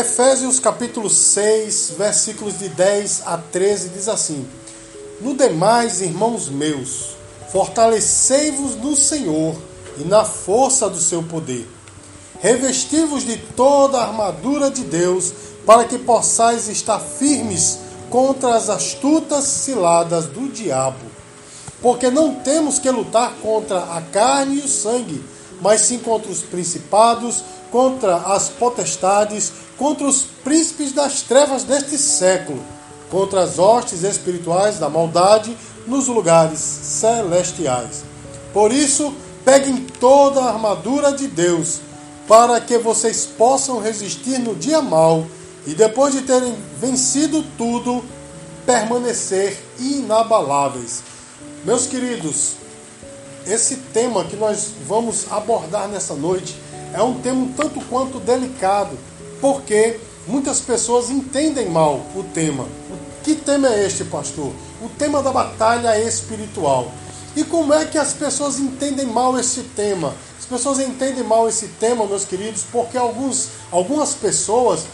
Efésios capítulo 6, versículos de 10 a 13 diz assim: No demais, irmãos meus, fortalecei-vos no Senhor e na força do seu poder. Revesti-vos de toda a armadura de Deus, para que possais estar firmes contra as astutas ciladas do diabo. Porque não temos que lutar contra a carne e o sangue, mas sim contra os principados, contra as potestades, contra os príncipes das trevas deste século, contra as hostes espirituais da maldade nos lugares celestiais. Por isso, peguem toda a armadura de Deus, para que vocês possam resistir no dia mau e depois de terem vencido tudo, permanecer inabaláveis. Meus queridos, esse tema que nós vamos abordar nessa noite é um tema um tanto quanto delicado, porque muitas pessoas entendem mal o tema. Que tema é este, pastor? O tema da batalha espiritual. E como é que as pessoas entendem mal esse tema? As pessoas entendem mal esse tema, meus queridos, porque alguns, algumas pessoas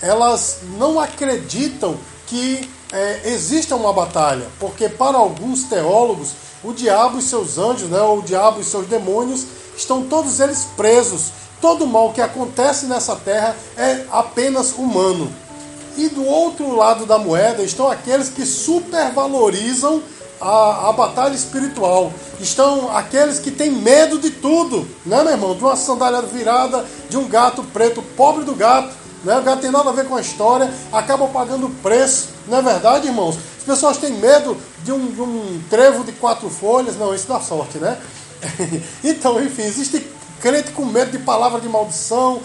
elas não acreditam que é, exista uma batalha, porque para alguns teólogos o diabo e seus anjos, né, ou o diabo e seus demônios, estão todos eles presos. Todo mal que acontece nessa terra é apenas humano. E do outro lado da moeda estão aqueles que supervalorizam a, a batalha espiritual. Estão aqueles que têm medo de tudo, né, meu irmão? De uma sandália virada, de um gato preto, pobre do gato. Né? O gato tem nada a ver com a história, acabam pagando preço. Não é verdade, irmãos? As pessoas têm medo de um, de um trevo de quatro folhas. Não, isso dá sorte, né? então, enfim, existe crente com medo de palavra de maldição.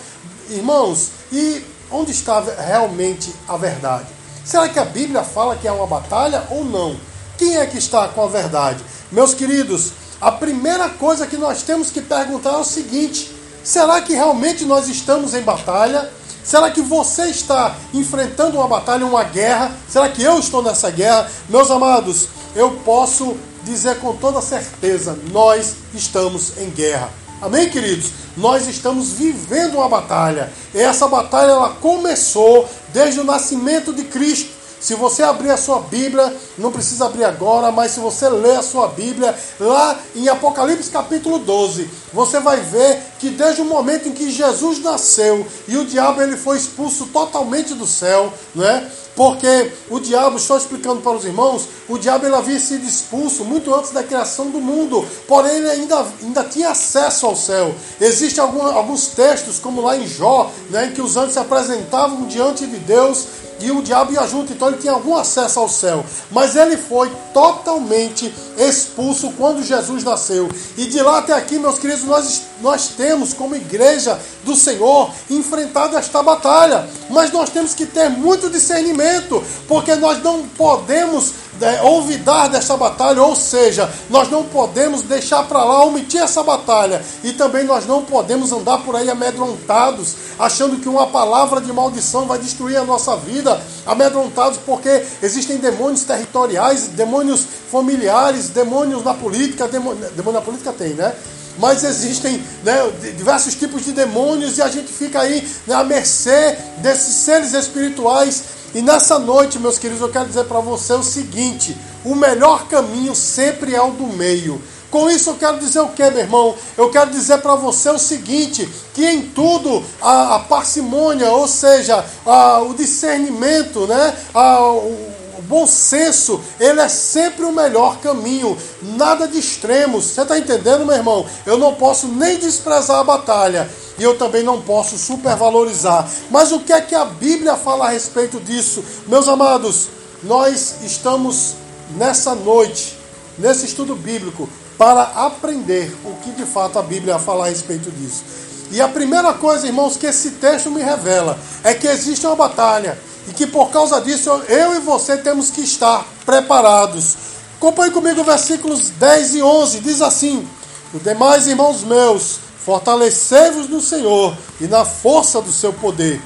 Irmãos, e onde está realmente a verdade? Será que a Bíblia fala que é uma batalha ou não? Quem é que está com a verdade? Meus queridos, a primeira coisa que nós temos que perguntar é o seguinte: será que realmente nós estamos em batalha? Será que você está enfrentando uma batalha, uma guerra? Será que eu estou nessa guerra? Meus amados, eu posso dizer com toda certeza: nós estamos em guerra. Amém, queridos? Nós estamos vivendo uma batalha. E essa batalha ela começou desde o nascimento de Cristo. Se você abrir a sua Bíblia, não precisa abrir agora, mas se você ler a sua Bíblia, lá em Apocalipse capítulo 12, você vai ver que desde o momento em que Jesus nasceu e o diabo ele foi expulso totalmente do céu, né? Porque o diabo, estou explicando para os irmãos, o diabo ele havia sido expulso muito antes da criação do mundo, porém ele ainda, ainda tinha acesso ao céu. Existem alguns textos, como lá em Jó, né, em que os anjos se apresentavam diante de Deus e o diabo ia junto, então ele tinha algum acesso ao céu. Mas ele foi totalmente expulso quando Jesus nasceu. E de lá até aqui, meus queridos, nós, nós temos, como igreja do Senhor, enfrentado esta batalha. Mas nós temos que ter muito discernimento, porque nós não podemos é, olvidar desta batalha, ou seja, nós não podemos deixar para lá, omitir essa batalha, e também nós não podemos andar por aí amedrontados, achando que uma palavra de maldição vai destruir a nossa vida, amedrontados porque existem demônios territoriais, demônios familiares, demônios na política, demônio, demônio na política tem, né? mas existem né, diversos tipos de demônios e a gente fica aí né, à mercê desses seres espirituais e nessa noite, meus queridos, eu quero dizer para você o seguinte: o melhor caminho sempre é o do meio. Com isso eu quero dizer o que, meu irmão? Eu quero dizer para você o seguinte: que em tudo a, a parcimônia, ou seja, a, o discernimento, né? A, o, bom senso, ele é sempre o melhor caminho. Nada de extremos. Você está entendendo, meu irmão? Eu não posso nem desprezar a batalha e eu também não posso supervalorizar. Mas o que é que a Bíblia fala a respeito disso? Meus amados, nós estamos nessa noite, nesse estudo bíblico, para aprender o que de fato a Bíblia fala a respeito disso. E a primeira coisa, irmãos, que esse texto me revela é que existe uma batalha e que por causa disso eu e você temos que estar preparados. Acompanhe comigo versículos 10 e 11, diz assim: Os demais irmãos meus, Fortalecei-vos no Senhor e na força do seu poder.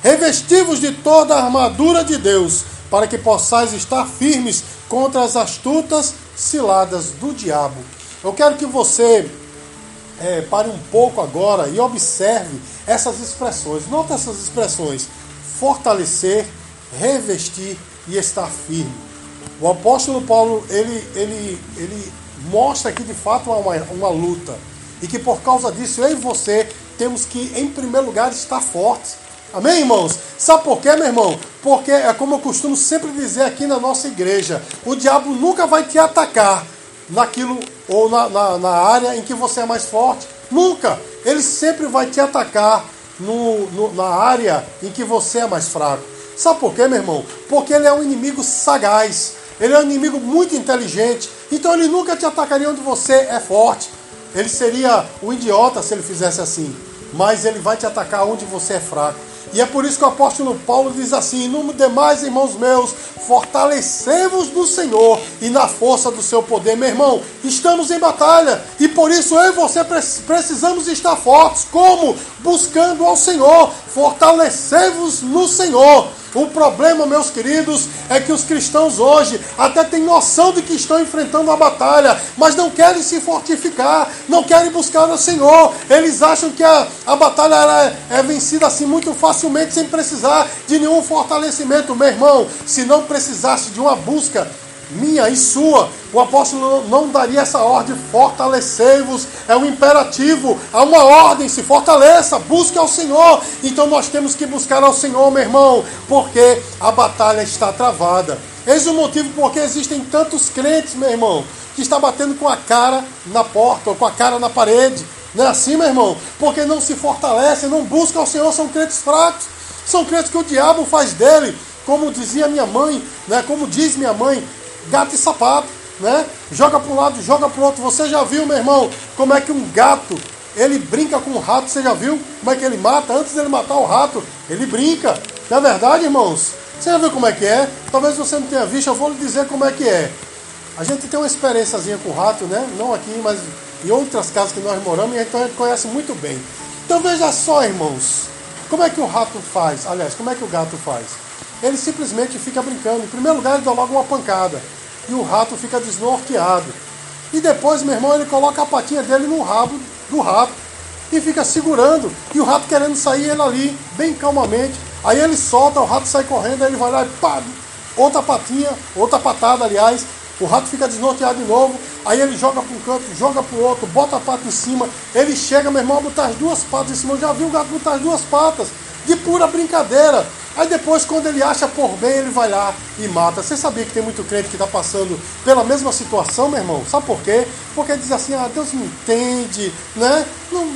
Revesti-vos de toda a armadura de Deus, para que possais estar firmes contra as astutas ciladas do diabo. Eu quero que você é, pare um pouco agora e observe essas expressões. Nota essas expressões. Fortalecer, revestir e estar firme. O apóstolo Paulo, ele, ele, ele mostra que de fato há uma, uma luta. E que por causa disso, eu e você temos que, em primeiro lugar, estar fortes. Amém, irmãos? Sabe por quê, meu irmão? Porque é como eu costumo sempre dizer aqui na nossa igreja: o diabo nunca vai te atacar naquilo ou na, na, na área em que você é mais forte. Nunca! Ele sempre vai te atacar no, no, na área em que você é mais fraco. Sabe por quê, meu irmão? Porque ele é um inimigo sagaz. Ele é um inimigo muito inteligente. Então ele nunca te atacaria onde você é forte. Ele seria um idiota se ele fizesse assim. Mas ele vai te atacar onde você é fraco. E é por isso que o apóstolo Paulo diz assim: No demais, irmãos meus, fortalecemos no Senhor e na força do seu poder. Meu irmão, estamos em batalha e por isso eu e você precisamos estar fortes. Como? Buscando ao Senhor. Fortalecemos no Senhor. O problema, meus queridos, é que os cristãos hoje até têm noção de que estão enfrentando uma batalha, mas não querem se fortificar, não querem buscar o Senhor. Eles acham que a, a batalha é, é vencida assim muito facilmente, sem precisar de nenhum fortalecimento. Meu irmão, se não precisasse de uma busca minha e sua. O apóstolo não daria essa ordem, fortalecei-vos, é um imperativo, há uma ordem, se fortaleça, busque ao Senhor. Então nós temos que buscar ao Senhor, meu irmão, porque a batalha está travada. Eis o motivo porque existem tantos crentes, meu irmão, que está batendo com a cara na porta ou com a cara na parede. Não é assim, meu irmão? Porque não se fortalece, não busca ao Senhor, são crentes fracos. São crentes que o diabo faz dele, como dizia minha mãe, né? como diz minha mãe, gato e sapato, né? Joga para um lado, joga para o outro. Você já viu, meu irmão, como é que um gato ele brinca com o rato? Você já viu como é que ele mata? Antes dele matar o rato, ele brinca. Não é verdade, irmãos? Você já viu como é que é? Talvez você não tenha visto, eu vou lhe dizer como é que é. A gente tem uma experiênciazinha com o rato, né? Não aqui, mas em outras casas que nós moramos, e então a gente conhece muito bem. Então veja só, irmãos, como é que o rato faz? Aliás, como é que o gato faz? Ele simplesmente fica brincando. Em primeiro lugar, ele dá logo uma pancada e o rato fica desnorteado. E depois, meu irmão, ele coloca a patinha dele no rabo do rato e fica segurando. E o rato querendo sair, ele ali, bem calmamente. Aí ele solta, o rato sai correndo, aí ele vai lá e pá, outra patinha, outra patada, aliás. O rato fica desnorteado de novo. Aí ele joga para um canto, joga para o outro, bota a pata em cima. Ele chega, meu irmão, a botar as duas patas em cima. Eu já vi o gato botar as duas patas, de pura brincadeira. Aí depois, quando ele acha por bem, ele vai lá e mata. Você sabia que tem muito crente que está passando pela mesma situação, meu irmão? Sabe por quê? Porque diz assim, ah, Deus me entende, né? Não,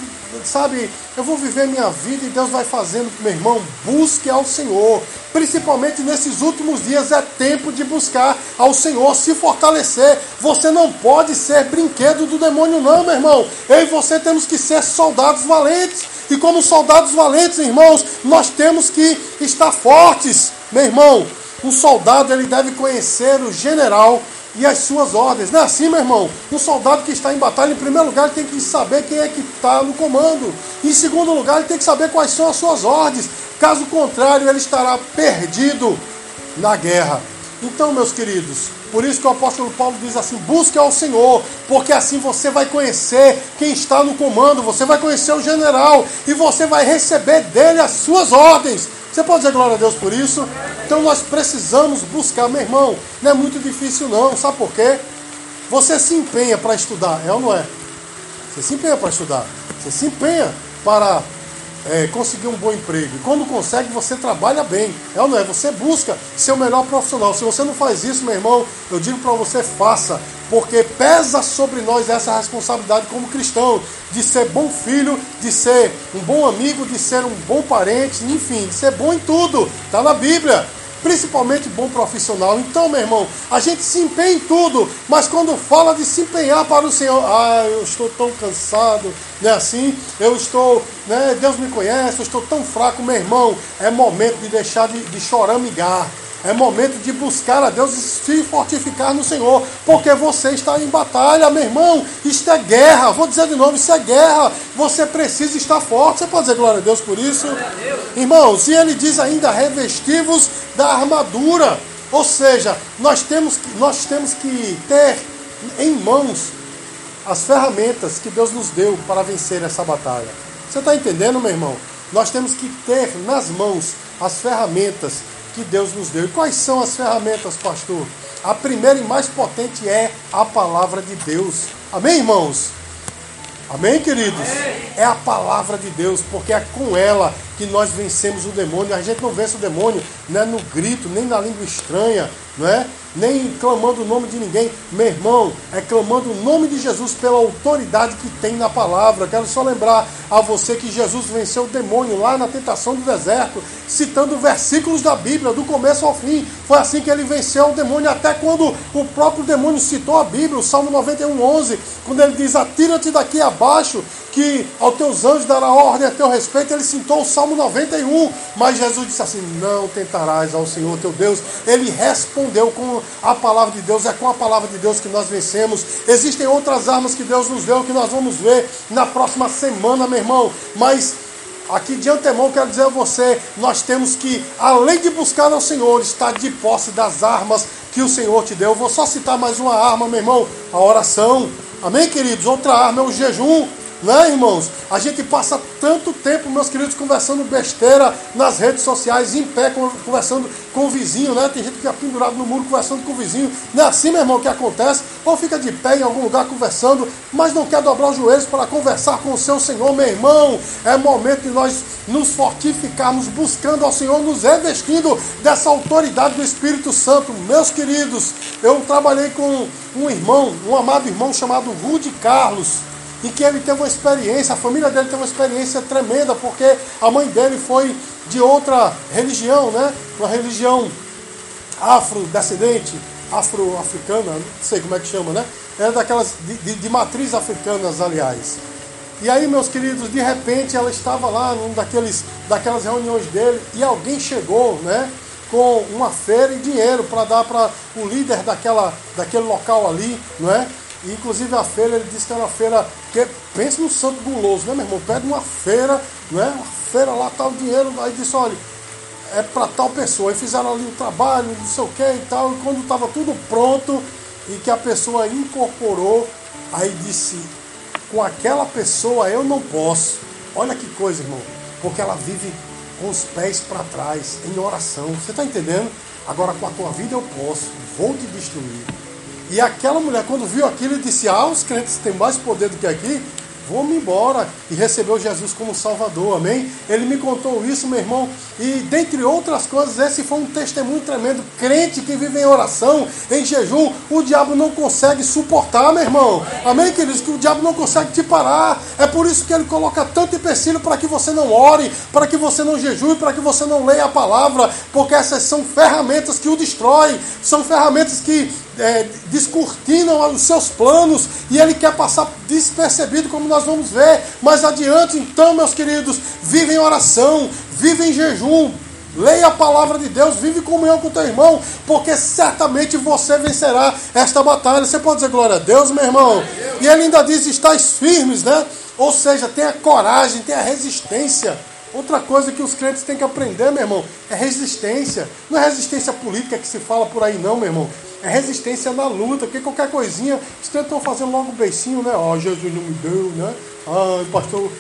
sabe, eu vou viver minha vida e Deus vai fazendo, meu irmão, busque ao Senhor. Principalmente nesses últimos dias é tempo de buscar ao Senhor, se fortalecer. Você não pode ser brinquedo do demônio, não, meu irmão. Eu e você temos que ser soldados valentes. E como soldados valentes, irmãos, nós temos que estar fortes. Meu irmão, um soldado ele deve conhecer o general e as suas ordens. Não é assim, meu irmão? Um soldado que está em batalha, em primeiro lugar, ele tem que saber quem é que está no comando. Em segundo lugar, ele tem que saber quais são as suas ordens. Caso contrário, ele estará perdido na guerra. Então, meus queridos, por isso que o apóstolo Paulo diz assim: busque ao Senhor, porque assim você vai conhecer quem está no comando, você vai conhecer o general e você vai receber dele as suas ordens. Você pode dizer glória a Deus por isso? Então nós precisamos buscar, meu irmão. Não é muito difícil, não. Sabe por quê? Você se empenha para estudar, é ou não é? Você se empenha para estudar. Você se empenha para é, conseguir um bom emprego. E quando consegue, você trabalha bem. É ou não é? Você busca ser o melhor profissional. Se você não faz isso, meu irmão, eu digo para você, faça. Porque pesa sobre nós essa responsabilidade como cristão, de ser bom filho, de ser um bom amigo, de ser um bom parente, enfim, de ser bom em tudo. Está na Bíblia principalmente bom profissional. Então, meu irmão, a gente se empenha em tudo, mas quando fala de se empenhar para o Senhor, ah, eu estou tão cansado, não é assim? Eu estou, né? Deus me conhece, eu estou tão fraco, meu irmão. É momento de deixar de, de choramingar. É momento de buscar a Deus e se fortificar no Senhor, porque você está em batalha, meu irmão. Isto é guerra. Vou dizer de novo: isso é guerra. Você precisa estar forte. Você pode dizer glória a Deus por isso? Irmãos, e ele diz ainda: revestivos da armadura. Ou seja, nós temos, nós temos que ter em mãos as ferramentas que Deus nos deu para vencer essa batalha. Você está entendendo, meu irmão? Nós temos que ter nas mãos as ferramentas que Deus nos deu. E quais são as ferramentas, pastor? A primeira e mais potente é a palavra de Deus. Amém, irmãos? Amém, queridos? Amém. É a palavra de Deus, porque é com ela que nós vencemos o demônio. A gente não vence o demônio não é no grito, nem na língua estranha, não é? Nem clamando o nome de ninguém. Meu irmão, é clamando o nome de Jesus pela autoridade que tem na palavra. Quero só lembrar a você que Jesus venceu o demônio lá na tentação do deserto, citando versículos da Bíblia, do começo ao fim. Foi assim que ele venceu o demônio, até quando o próprio demônio citou a Bíblia, o Salmo 91, 11, quando ele diz: Atira-te daqui abaixo, que aos teus anjos dará ordem a teu respeito. Ele citou o Salmo 91, mas Jesus disse assim: Não tentarás ao Senhor teu Deus. Ele respondeu com a palavra de Deus, é com a palavra de Deus que nós vencemos. Existem outras armas que Deus nos deu que nós vamos ver na próxima semana, meu irmão, mas Aqui de antemão quero dizer a você, nós temos que, além de buscar ao Senhor, estar de posse das armas que o Senhor te deu. Eu vou só citar mais uma arma, meu irmão, a oração. Amém, queridos? Outra arma é o jejum. Né, irmãos? A gente passa tanto tempo, meus queridos, conversando besteira nas redes sociais, em pé, conversando com o vizinho, né? Tem gente que fica pendurado no muro conversando com o vizinho. Não é assim, meu irmão, que acontece? Ou fica de pé em algum lugar conversando, mas não quer dobrar os joelhos para conversar com o seu Senhor, meu irmão. É momento de nós nos fortificarmos, buscando ao Senhor, nos revestindo dessa autoridade do Espírito Santo. Meus queridos, eu trabalhei com um irmão, um amado irmão chamado Rude Carlos e que ele teve uma experiência, a família dele teve uma experiência tremenda, porque a mãe dele foi de outra religião, né? Uma religião afrodescendente, afro-africana, não sei como é que chama, né? Era daquelas de, de, de matriz africanas, aliás. E aí, meus queridos, de repente ela estava lá num daqueles, daquelas reuniões dele e alguém chegou, né? Com uma feira e dinheiro para dar para o líder daquela, daquele local ali, não é? E, inclusive a feira, ele disse que era uma feira. Que, pensa no santo guloso, né, meu irmão? Pede uma feira, né? Uma feira lá, tal tá dinheiro. Aí disse, olha, é para tal pessoa. Aí fizeram ali o trabalho, não sei o que e tal. E quando estava tudo pronto e que a pessoa incorporou, aí disse, com aquela pessoa eu não posso. Olha que coisa, irmão. Porque ela vive com os pés para trás, em oração. Você está entendendo? Agora com a tua vida eu posso. Vou te destruir. E aquela mulher, quando viu aquilo, disse: Ah, os crentes têm mais poder do que aqui. Vamos embora. E recebeu Jesus como Salvador, amém? Ele me contou isso, meu irmão. E dentre outras coisas, esse foi um testemunho tremendo. Crente que vive em oração, em jejum, o diabo não consegue suportar, meu irmão. Amém, queridos? Que o diabo não consegue te parar. É por isso que ele coloca tanto empecilho para que você não ore, para que você não jejue, para que você não leia a palavra, porque essas são ferramentas que o destrói, são ferramentas que é, descortinam os seus planos e ele quer passar despercebido, como nós vamos ver mais adiante. Então, meus queridos, vive em oração, vive em jejum, leia a palavra de Deus, vive comunhão com teu irmão, porque certamente você vencerá esta batalha. Você pode dizer glória a Deus, meu irmão? E ele ainda diz: estáis firmes, né? Ou seja, tenha coragem, tenha resistência. Outra coisa que os crentes têm que aprender, meu irmão, é resistência. Não é resistência política que se fala por aí, não, meu irmão é resistência na luta, porque qualquer coisinha, os estão fazendo logo beicinho, né? Ó, oh, Jesus não me deu, né? Ah, o pastor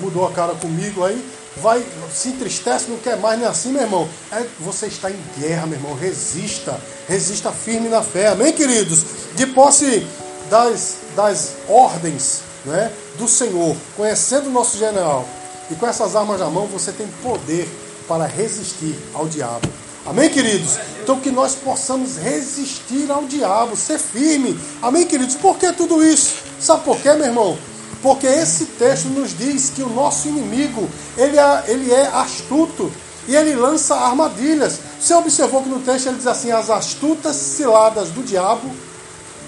mudou a cara comigo, aí vai, se entristece, não quer mais, nem assim, meu irmão. É, você está em guerra, meu irmão, resista, resista firme na fé, amém, queridos? De posse das, das ordens né, do Senhor, conhecendo o nosso general, e com essas armas na mão, você tem poder para resistir ao diabo. Amém, queridos? Então que nós possamos resistir ao diabo, ser firme. Amém, queridos? Por que tudo isso? Sabe por quê, meu irmão? Porque esse texto nos diz que o nosso inimigo, ele é, ele é astuto e ele lança armadilhas. Você observou que no texto ele diz assim, as astutas ciladas do diabo.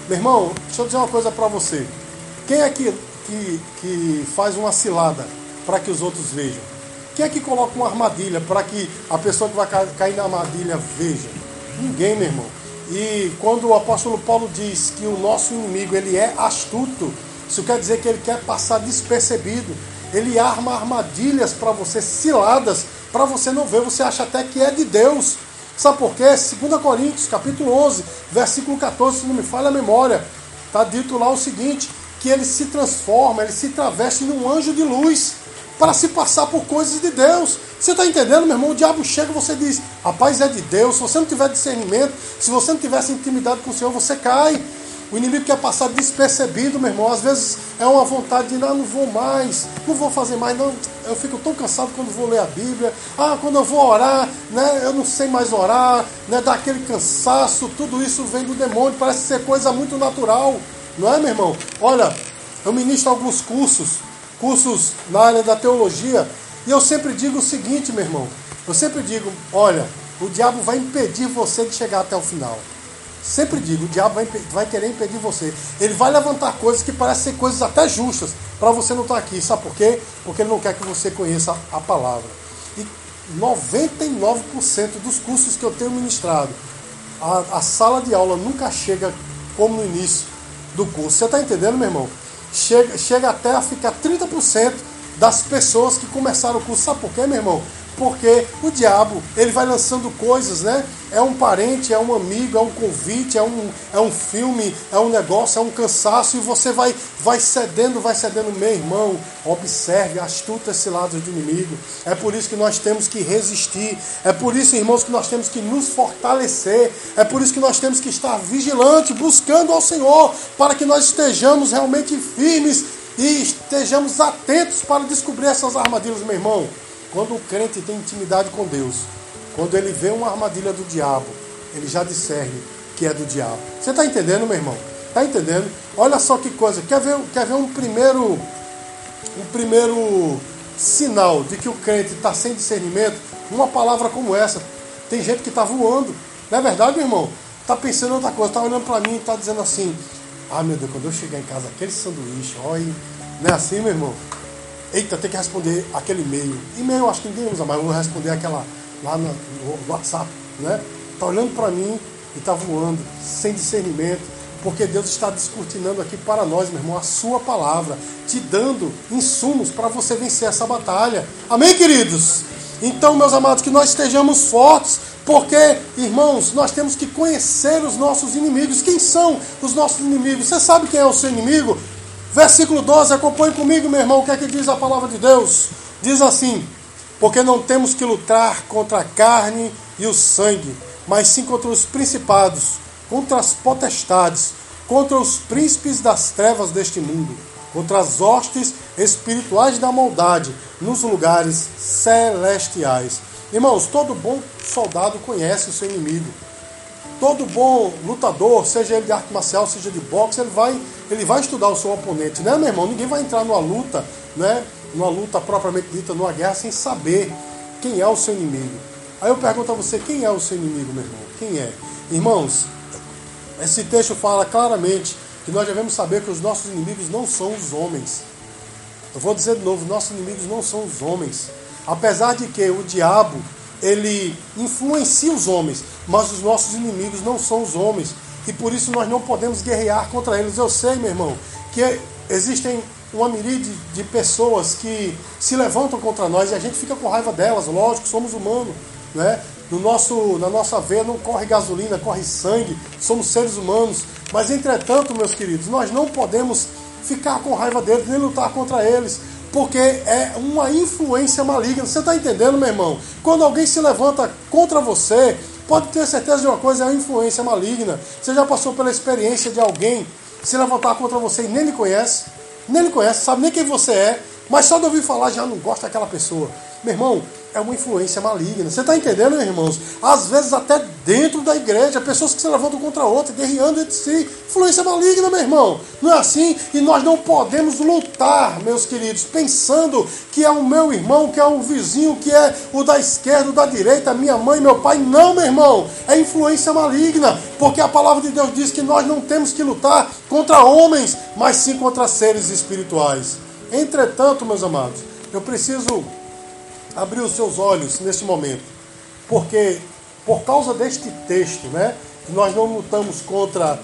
Meu irmão, deixa eu dizer uma coisa para você. Quem é que, que, que faz uma cilada para que os outros vejam? Quem é que coloca uma armadilha para que a pessoa que vai cair na armadilha veja? Ninguém, meu irmão. E quando o apóstolo Paulo diz que o nosso inimigo ele é astuto, isso quer dizer que ele quer passar despercebido. Ele arma armadilhas para você, ciladas, para você não ver. Você acha até que é de Deus. Sabe por quê? 2 Coríntios, capítulo 11, versículo 14, se não me falha a memória, está dito lá o seguinte, que ele se transforma, ele se traveste num anjo de luz. Para se passar por coisas de Deus. Você está entendendo, meu irmão? O diabo chega e você diz: rapaz, é de Deus. Se você não tiver discernimento, se você não tivesse intimidade com o Senhor, você cai. O inimigo quer passar despercebido, meu irmão. Às vezes é uma vontade de, não, não vou mais, não vou fazer mais, não. Eu fico tão cansado quando vou ler a Bíblia. Ah, quando eu vou orar, né? Eu não sei mais orar, né? Dá aquele cansaço, tudo isso vem do demônio, parece ser coisa muito natural, não é, meu irmão? Olha, eu ministro alguns cursos, cursos na área da teologia, e eu sempre digo o seguinte, meu irmão. Eu sempre digo, olha, o diabo vai impedir você de chegar até o final. Sempre digo, o diabo vai, vai querer impedir você. Ele vai levantar coisas que parecem ser coisas até justas para você não estar tá aqui. Sabe por quê? Porque ele não quer que você conheça a palavra. E 99% dos cursos que eu tenho ministrado, a, a sala de aula nunca chega como no início do curso. Você está entendendo, meu irmão? Chega, chega até a ficar 30% das pessoas que começaram o curso. Sabe por quê, meu irmão? Porque o diabo, ele vai lançando coisas, né? É um parente, é um amigo, é um convite, é um, é um filme, é um negócio, é um cansaço, e você vai, vai cedendo, vai cedendo. Meu irmão, observe, astuta esse lado do inimigo. É por isso que nós temos que resistir. É por isso, irmãos, que nós temos que nos fortalecer. É por isso que nós temos que estar vigilante, buscando ao Senhor, para que nós estejamos realmente firmes e estejamos atentos para descobrir essas armadilhas, meu irmão. Quando o crente tem intimidade com Deus, quando ele vê uma armadilha do diabo, ele já discerne que é do diabo. Você está entendendo, meu irmão? Está entendendo? Olha só que coisa. Quer ver, quer ver um primeiro um primeiro sinal de que o crente está sem discernimento? Uma palavra como essa. Tem gente que está voando. Não é verdade, meu irmão? Está pensando em outra coisa. Está olhando para mim e está dizendo assim: Ah, meu Deus, quando eu chegar em casa, aquele sanduíche, olha. Não é assim, meu irmão? Eita, tem que responder aquele e-mail. E-mail acho que ninguém usa mais, eu vou responder aquela lá no, no WhatsApp, né? Tá olhando para mim e tá voando, sem discernimento, porque Deus está descortinando aqui para nós, meu irmão, a sua palavra, te dando insumos para você vencer essa batalha. Amém, queridos? Então, meus amados, que nós estejamos fortes, porque, irmãos, nós temos que conhecer os nossos inimigos. Quem são os nossos inimigos? Você sabe quem é o seu inimigo? Versículo 12, acompanhe comigo, meu irmão, o que é que diz a palavra de Deus? Diz assim: Porque não temos que lutar contra a carne e o sangue, mas sim contra os principados, contra as potestades, contra os príncipes das trevas deste mundo, contra as hostes espirituais da maldade nos lugares celestiais. Irmãos, todo bom soldado conhece o seu inimigo todo bom lutador, seja ele de arte marcial, seja de boxe, ele vai, ele vai estudar o seu oponente, né, meu irmão? Ninguém vai entrar numa luta, né? Numa luta propriamente dita, numa guerra, sem saber quem é o seu inimigo. Aí eu pergunto a você, quem é o seu inimigo, meu irmão? Quem é? Irmãos, esse texto fala claramente que nós devemos saber que os nossos inimigos não são os homens. Eu vou dizer de novo, nossos inimigos não são os homens. Apesar de que o diabo ele influencia os homens, mas os nossos inimigos não são os homens. E por isso nós não podemos guerrear contra eles. Eu sei, meu irmão, que existem uma miríade de pessoas que se levantam contra nós e a gente fica com raiva delas, lógico, somos humanos, né? No nosso, na nossa veia não corre gasolina, corre sangue, somos seres humanos. Mas entretanto, meus queridos, nós não podemos ficar com raiva deles, nem lutar contra eles porque é uma influência maligna. Você está entendendo, meu irmão? Quando alguém se levanta contra você, pode ter certeza de uma coisa, é uma influência maligna. Você já passou pela experiência de alguém se levantar contra você e nem lhe conhece? Nem lhe conhece, sabe nem quem você é, mas só de ouvir falar já não gosta daquela pessoa. Meu irmão, é uma influência maligna. Você está entendendo, meus irmãos? Às vezes até dentro da igreja, pessoas que se levantam contra outras, guerreando entre si. Influência maligna, meu irmão. Não é assim? E nós não podemos lutar, meus queridos, pensando que é o meu irmão, que é o vizinho, que é o da esquerda, o da direita, minha mãe, meu pai. Não, meu irmão. É influência maligna. Porque a palavra de Deus diz que nós não temos que lutar contra homens, mas sim contra seres espirituais. Entretanto, meus amados, eu preciso abrir os seus olhos neste momento, porque por causa deste texto, né, nós não lutamos contra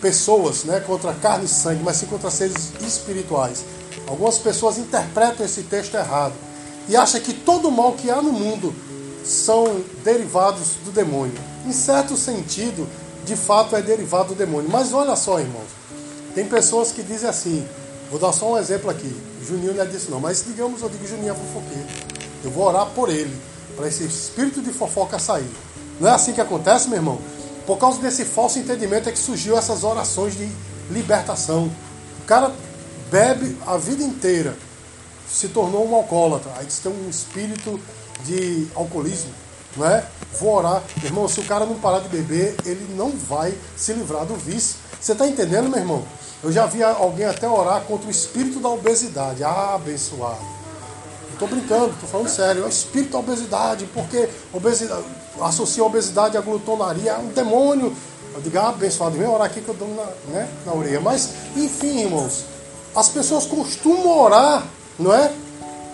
pessoas, né, contra carne e sangue, mas sim contra seres espirituais. Algumas pessoas interpretam esse texto errado e acham que todo o mal que há no mundo são derivados do demônio. Em certo sentido, de fato é derivado do demônio. Mas olha só, irmãos, tem pessoas que dizem assim: Vou dar só um exemplo aqui. Juninho não é disso não, mas digamos eu digo Juninho é fofoqueiro. Eu vou orar por ele, para esse espírito de fofoca sair. Não é assim que acontece, meu irmão? Por causa desse falso entendimento é que surgiu essas orações de libertação. O cara bebe a vida inteira, se tornou um alcoólatra. Aí tem um espírito de alcoolismo, não é? Vou orar. Meu irmão, se o cara não parar de beber, ele não vai se livrar do vício. Você está entendendo, meu irmão? Eu já vi alguém até orar contra o espírito da obesidade. Ah, abençoado. Estou brincando, estou falando sério. É o espírito da obesidade, porque obesidade, associa a obesidade à glutonaria, é um demônio. Eu digo, ah, abençoado, vem orar aqui que eu dou na, né, na orelha. Mas, enfim, irmãos, as pessoas costumam orar, não é?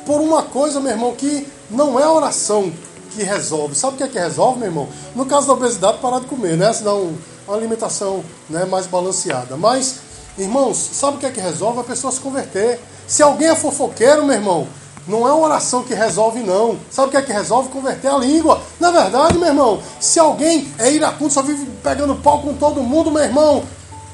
Por uma coisa, meu irmão, que não é oração que resolve. Sabe o que é que resolve, meu irmão? No caso da obesidade, parar de comer, né? Senão uma alimentação né, mais balanceada. Mas, irmãos, sabe o que é que resolve? A pessoa se converter. Se alguém é fofoqueiro, meu irmão, não é uma oração que resolve, não. Sabe o que é que resolve? Converter a língua. Na verdade, meu irmão, se alguém é iracundo, só vive pegando pau com todo mundo, meu irmão,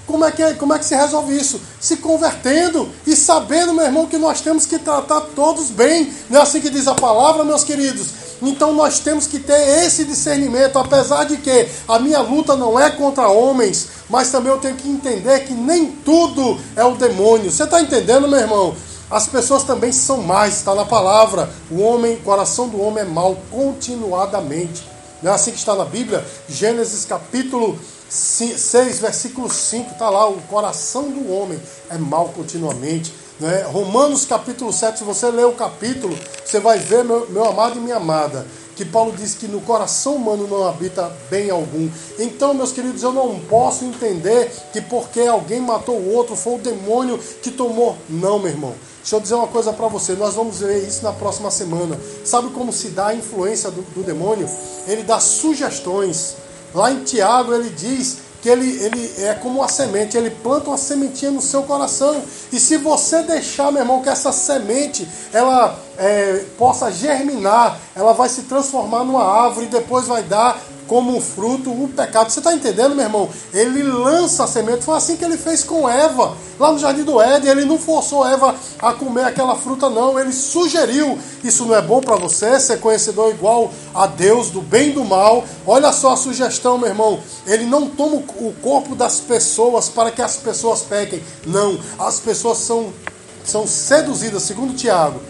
como é, que, é, como é que se resolve isso? Se convertendo e sabendo, meu irmão, que nós temos que tratar todos bem. Não é assim que diz a palavra, meus queridos? Então nós temos que ter esse discernimento, apesar de que a minha luta não é contra homens, mas também eu tenho que entender que nem tudo é o demônio. Você está entendendo, meu irmão? As pessoas também são mais, está na palavra. O homem, o coração do homem é mau continuadamente. Não é assim que está na Bíblia? Gênesis capítulo 6, versículo 5, está lá, o coração do homem é mau continuamente. Né? Romanos capítulo 7, se você ler o capítulo, você vai ver, meu, meu amado e minha amada, que Paulo diz que no coração humano não habita bem algum. Então, meus queridos, eu não posso entender que porque alguém matou o outro foi o demônio que tomou. Não, meu irmão. Deixa eu dizer uma coisa para você, nós vamos ver isso na próxima semana. Sabe como se dá a influência do, do demônio? Ele dá sugestões. Lá em Tiago ele diz que ele, ele é como uma semente, ele planta uma sementinha no seu coração. E se você deixar, meu irmão, que essa semente ela é, possa germinar, ela vai se transformar numa árvore e depois vai dar como fruto o pecado. Você está entendendo, meu irmão? Ele lança a semente. Foi assim que ele fez com Eva. Lá no jardim do Éden, ele não forçou Eva a comer aquela fruta, não. Ele sugeriu: Isso não é bom para você, ser conhecedor igual a Deus, do bem e do mal. Olha só a sugestão, meu irmão. Ele não toma o corpo das pessoas para que as pessoas pequem. Não. As pessoas são, são seduzidas, segundo Tiago,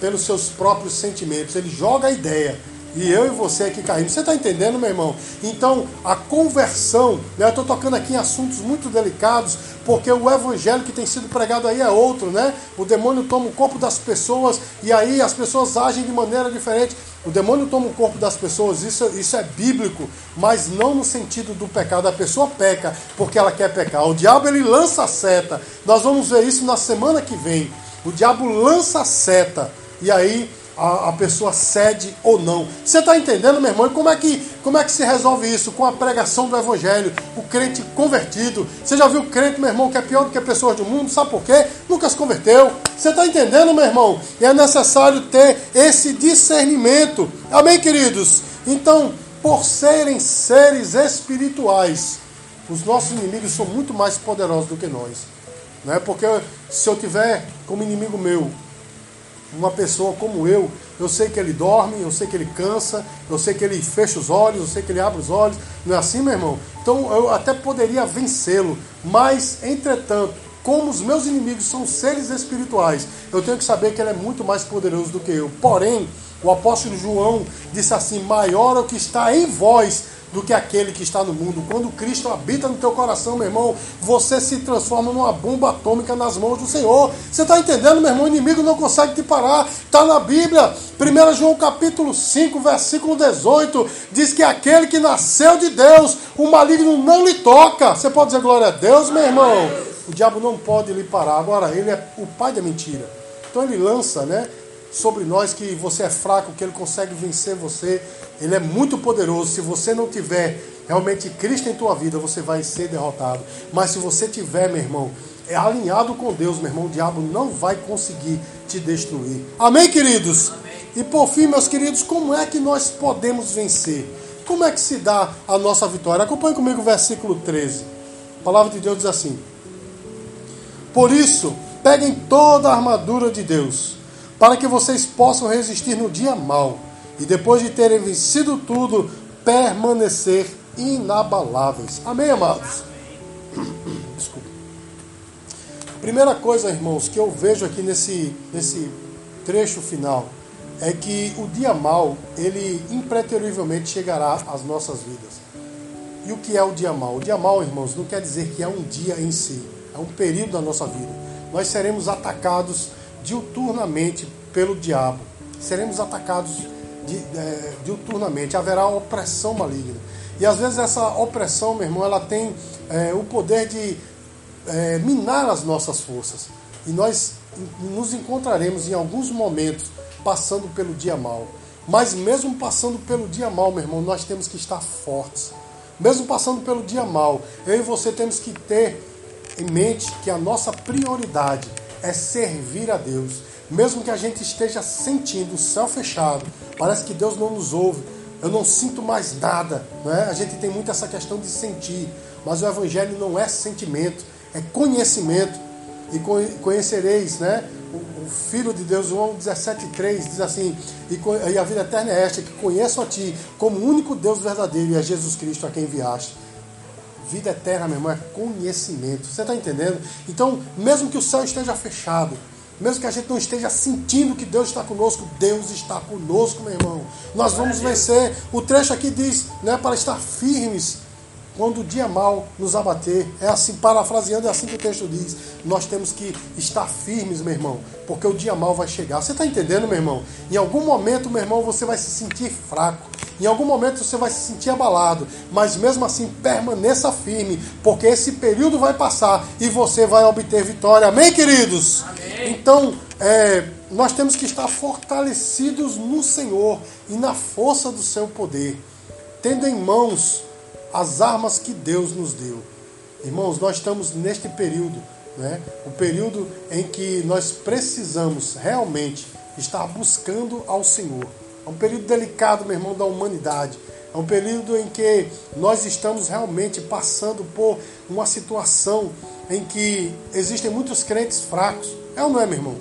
pelos seus próprios sentimentos. Ele joga a ideia e eu e você aqui caindo. Você está entendendo, meu irmão? Então, a conversão, né? eu estou tocando aqui em assuntos muito delicados, porque o evangelho que tem sido pregado aí é outro, né? O demônio toma o corpo das pessoas e aí as pessoas agem de maneira diferente. O demônio toma o corpo das pessoas, isso, isso é bíblico, mas não no sentido do pecado. A pessoa peca porque ela quer pecar. O diabo ele lança a seta. Nós vamos ver isso na semana que vem. O diabo lança a seta. E aí a, a pessoa cede ou não. Você está entendendo, meu irmão? E como é, que, como é que se resolve isso? Com a pregação do Evangelho, o crente convertido. Você já viu o crente, meu irmão, que é pior do que pessoas do mundo? Sabe por quê? Nunca se converteu. Você está entendendo, meu irmão? E é necessário ter esse discernimento. Amém, queridos? Então, por serem seres espirituais, os nossos inimigos são muito mais poderosos do que nós. Não é porque se eu tiver como inimigo meu uma pessoa como eu, eu sei que ele dorme, eu sei que ele cansa, eu sei que ele fecha os olhos, eu sei que ele abre os olhos. Não é assim, meu irmão? Então eu até poderia vencê-lo, mas entretanto, como os meus inimigos são seres espirituais, eu tenho que saber que ele é muito mais poderoso do que eu. Porém, o apóstolo João disse assim: maior é o que está em vós do que aquele que está no mundo. Quando Cristo habita no teu coração, meu irmão, você se transforma numa bomba atômica nas mãos do Senhor. Você está entendendo, meu irmão? O inimigo não consegue te parar. Está na Bíblia, 1 João capítulo 5, versículo 18, diz que aquele que nasceu de Deus, o maligno não lhe toca. Você pode dizer glória a Deus, meu irmão? O diabo não pode lhe parar. Agora, ele é o pai da mentira. Então ele lança, né? Sobre nós que você é fraco, que ele consegue vencer você. Ele é muito poderoso. Se você não tiver realmente Cristo em tua vida, você vai ser derrotado. Mas se você tiver, meu irmão, é alinhado com Deus, meu irmão, o diabo não vai conseguir te destruir. Amém, queridos? Amém. E por fim, meus queridos, como é que nós podemos vencer? Como é que se dá a nossa vitória? Acompanhe comigo o versículo 13. A palavra de Deus diz assim: Por isso, Peguem toda a armadura de Deus, para que vocês possam resistir no dia mal e depois de terem vencido tudo, permanecer inabaláveis. Amém, amados? Desculpa. Primeira coisa, irmãos, que eu vejo aqui nesse, nesse trecho final é que o dia mal, ele impreterivelmente chegará às nossas vidas. E o que é o dia mal? O dia mal, irmãos, não quer dizer que é um dia em si, é um período da nossa vida. Nós seremos atacados diuturnamente pelo diabo. Seremos atacados é, diuturnamente. Haverá opressão maligna. E às vezes essa opressão, meu irmão, ela tem é, o poder de é, minar as nossas forças. E nós nos encontraremos em alguns momentos passando pelo dia mal. Mas mesmo passando pelo dia mal, meu irmão, nós temos que estar fortes. Mesmo passando pelo dia mal, eu e você temos que ter em mente que a nossa prioridade é servir a Deus. Mesmo que a gente esteja sentindo o céu fechado, parece que Deus não nos ouve, eu não sinto mais nada. Né? A gente tem muito essa questão de sentir, mas o Evangelho não é sentimento, é conhecimento. E conhecereis, né? O, Filho de Deus, João 17,3 diz assim: e, a vida eterna é esta, que conheço a Ti como único Deus verdadeiro e a Jesus Cristo a quem enviaste. Vida eterna, meu irmão, é conhecimento. Você está entendendo? Então, mesmo que o céu esteja fechado, mesmo que a gente não esteja sentindo que Deus está conosco, Deus está conosco, meu irmão. Nós vamos vencer. O trecho aqui diz, né, para estar firmes quando o dia mal nos abater. É assim, parafraseando, é assim que o texto diz. Nós temos que estar firmes, meu irmão, porque o dia mal vai chegar. Você está entendendo, meu irmão? Em algum momento, meu irmão, você vai se sentir fraco. Em algum momento você vai se sentir abalado, mas mesmo assim permaneça firme, porque esse período vai passar e você vai obter vitória. Amém, queridos? Amém. Então, é, nós temos que estar fortalecidos no Senhor e na força do seu poder, tendo em mãos as armas que Deus nos deu. Irmãos, nós estamos neste período, né? o período em que nós precisamos realmente estar buscando ao Senhor. É um período delicado, meu irmão, da humanidade. É um período em que nós estamos realmente passando por uma situação em que existem muitos crentes fracos. É ou não é, meu irmão?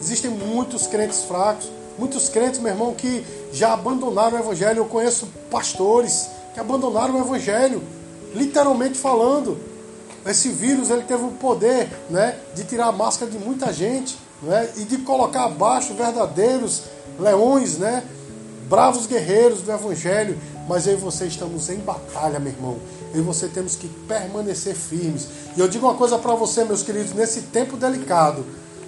Existem muitos crentes fracos, muitos crentes, meu irmão, que já abandonaram o Evangelho. Eu conheço pastores que abandonaram o Evangelho, literalmente falando. Esse vírus ele teve o poder né, de tirar a máscara de muita gente né, e de colocar abaixo verdadeiros leões, né, bravos guerreiros do Evangelho. Mas eu e você estamos em batalha, meu irmão. Eu e você temos que permanecer firmes. E eu digo uma coisa para você, meus queridos, nesse tempo delicado,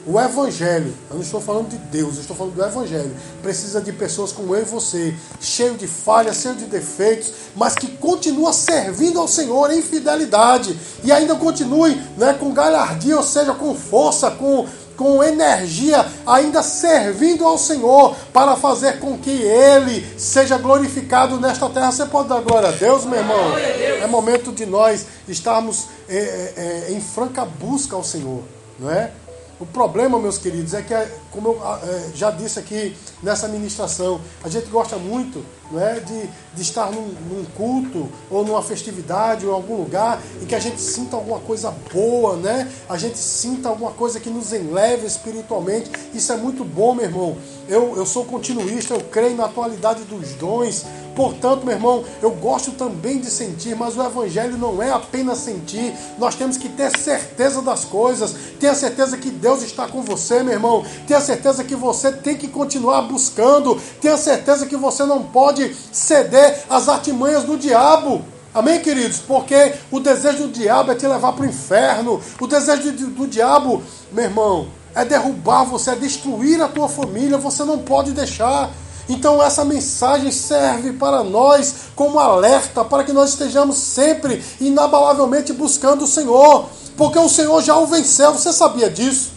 o Evangelho, eu não estou falando de Deus, eu estou falando do Evangelho. Precisa de pessoas como eu e você, cheio de falhas, cheio de defeitos, mas que continua servindo ao Senhor em fidelidade e ainda continue né, com galhardia, ou seja, com força, com, com energia, ainda servindo ao Senhor para fazer com que Ele seja glorificado nesta terra. Você pode dar glória a Deus, meu irmão? É momento de nós estarmos é, é, em franca busca ao Senhor, não é? O problema, meus queridos, é que, como eu é, já disse aqui nessa ministração, a gente gosta muito não é, de, de estar num, num, culto ou numa festividade ou em algum lugar em que a gente sinta alguma coisa boa, né? a gente sinta alguma coisa que nos enleve espiritualmente. Isso é muito bom, meu irmão. Eu, eu sou continuista, eu creio na atualidade dos dons, Portanto, meu irmão, eu gosto também de sentir, mas o Evangelho não é apenas sentir. Nós temos que ter certeza das coisas. Tenha certeza que Deus está com você, meu irmão. Tenha certeza que você tem que continuar buscando. Tenha certeza que você não pode ceder às artimanhas do diabo. Amém, queridos? Porque o desejo do diabo é te levar para o inferno. O desejo do, do diabo, meu irmão, é derrubar você, é destruir a tua família. Você não pode deixar. Então essa mensagem serve para nós como alerta para que nós estejamos sempre inabalavelmente buscando o Senhor, porque o Senhor já o venceu. Você sabia disso?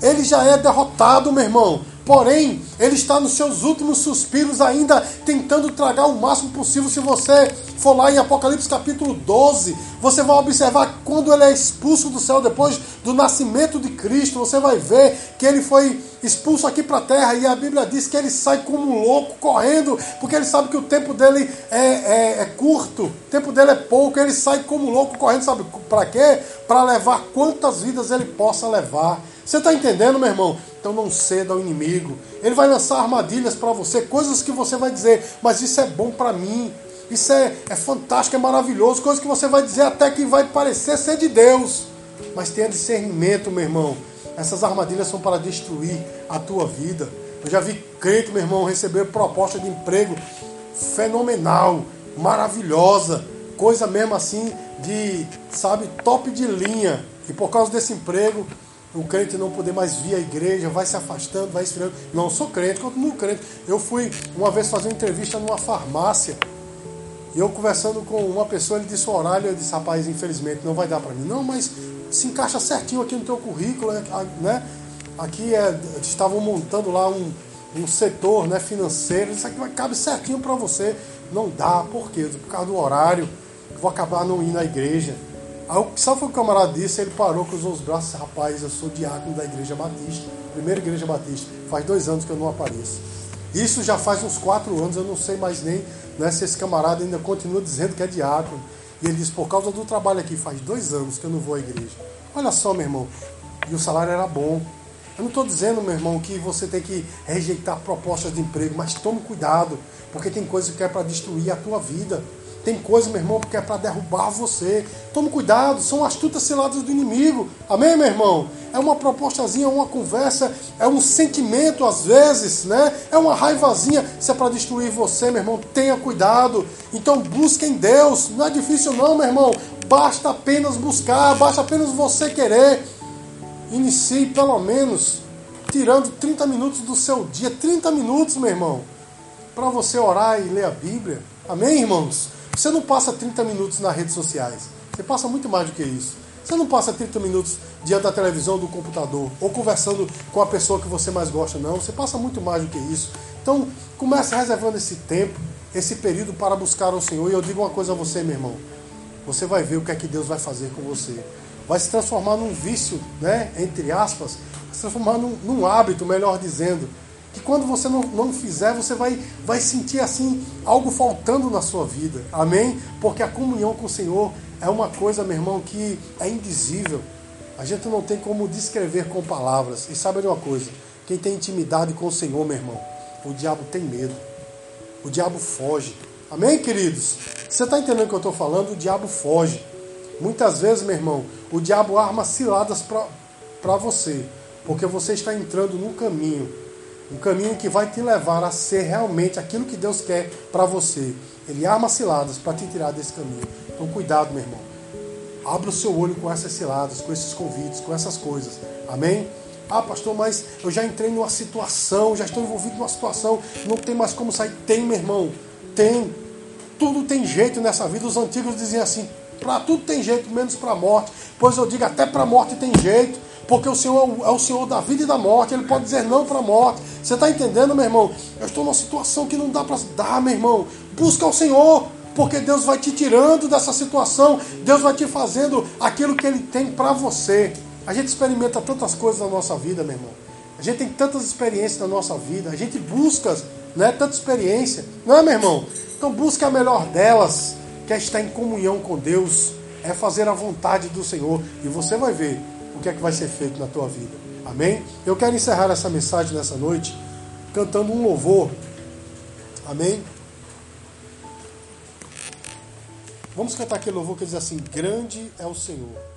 Ele já é derrotado, meu irmão. Porém, ele está nos seus últimos suspiros, ainda tentando tragar o máximo possível. Se você for lá em Apocalipse capítulo 12, você vai observar quando ele é expulso do céu depois do nascimento de Cristo. Você vai ver que ele foi expulso aqui para a terra e a Bíblia diz que ele sai como louco, correndo, porque ele sabe que o tempo dele é, é, é curto, o tempo dele é pouco. Ele sai como louco, correndo, sabe para quê? Para levar quantas vidas ele possa levar Você está entendendo, meu irmão? Então não ceda ao inimigo. Ele vai lançar armadilhas para você, coisas que você vai dizer, mas isso é bom para mim. Isso é, é fantástico, é maravilhoso, coisas que você vai dizer até que vai parecer ser de Deus. Mas tenha discernimento, meu irmão. Essas armadilhas são para destruir a tua vida. Eu já vi crente, meu irmão, receber proposta de emprego fenomenal, maravilhosa, coisa mesmo assim de, sabe, top de linha. E por causa desse emprego, o crente não poder mais vir à igreja, vai se afastando, vai esfriando. Não sou crente, continuo crente. Eu fui uma vez fazer uma entrevista numa farmácia. E eu conversando com uma pessoa, ele disse o horário, eu disse, rapaz, infelizmente não vai dar para mim. Não, mas se encaixa certinho aqui no teu currículo, né? né? Aqui é, estavam montando lá um, um setor né, financeiro, isso aqui vai cabe certinho para você. Não dá, por quê? Por causa do horário, vou acabar não indo à igreja. Aí, sabe o que o camarada disse? Ele parou, cruzou os braços e rapaz, eu sou diácono da igreja batista, primeira igreja batista, faz dois anos que eu não apareço. Isso já faz uns quatro anos, eu não sei mais nem né, se esse camarada ainda continua dizendo que é diácono. E ele disse, por causa do trabalho aqui, faz dois anos que eu não vou à igreja. Olha só, meu irmão, e o salário era bom. Eu não estou dizendo, meu irmão, que você tem que rejeitar propostas de emprego, mas tome cuidado, porque tem coisa que é para destruir a tua vida. Tem coisa, meu irmão, que é para derrubar você. Tome cuidado, são astutas ciladas do inimigo. Amém, meu irmão? É uma propostazinha, uma conversa, é um sentimento às vezes, né? É uma raivazinha. Se é para destruir você, meu irmão, tenha cuidado. Então busque em Deus. Não é difícil não, meu irmão. Basta apenas buscar, basta apenas você querer. Inicie pelo menos tirando 30 minutos do seu dia, 30 minutos, meu irmão, para você orar e ler a Bíblia. Amém, irmãos? Você não passa 30 minutos nas redes sociais. Você passa muito mais do que isso. Você não passa 30 minutos diante da televisão, do computador, ou conversando com a pessoa que você mais gosta, não. Você passa muito mais do que isso. Então, comece reservando esse tempo, esse período para buscar o Senhor. E eu digo uma coisa a você, meu irmão. Você vai ver o que é que Deus vai fazer com você. Vai se transformar num vício, né? Entre aspas, se transformar num, num hábito, melhor dizendo que quando você não, não fizer, você vai, vai sentir assim algo faltando na sua vida. Amém? Porque a comunhão com o Senhor é uma coisa, meu irmão, que é indizível. A gente não tem como descrever com palavras. E sabe de uma coisa? Quem tem intimidade com o Senhor, meu irmão, o diabo tem medo. O diabo foge. Amém, queridos? Você está entendendo o que eu estou falando? O diabo foge. Muitas vezes, meu irmão, o diabo arma ciladas para você. Porque você está entrando num caminho um caminho que vai te levar a ser realmente aquilo que Deus quer para você. Ele arma ciladas para te tirar desse caminho. Então, cuidado, meu irmão. Abra o seu olho com essas ciladas, com esses convites, com essas coisas. Amém? Ah, pastor, mas eu já entrei numa situação, já estou envolvido numa situação, não tem mais como sair. Tem, meu irmão, tem. Tudo tem jeito nessa vida. Os antigos diziam assim: para tudo tem jeito, menos para a morte. Pois eu digo: até para a morte tem jeito. Porque o Senhor é o Senhor da vida e da morte. Ele pode dizer não para a morte. Você está entendendo, meu irmão? Eu estou numa situação que não dá para dar, meu irmão. Busca o Senhor. Porque Deus vai te tirando dessa situação. Deus vai te fazendo aquilo que Ele tem para você. A gente experimenta tantas coisas na nossa vida, meu irmão. A gente tem tantas experiências na nossa vida. A gente busca né, tanta experiência. Não é, meu irmão? Então busca a melhor delas, que é estar em comunhão com Deus. É fazer a vontade do Senhor. E você vai ver o que é que vai ser feito na tua vida. Amém? Eu quero encerrar essa mensagem nessa noite cantando um louvor. Amém? Vamos cantar aquele louvor que diz assim: Grande é o Senhor.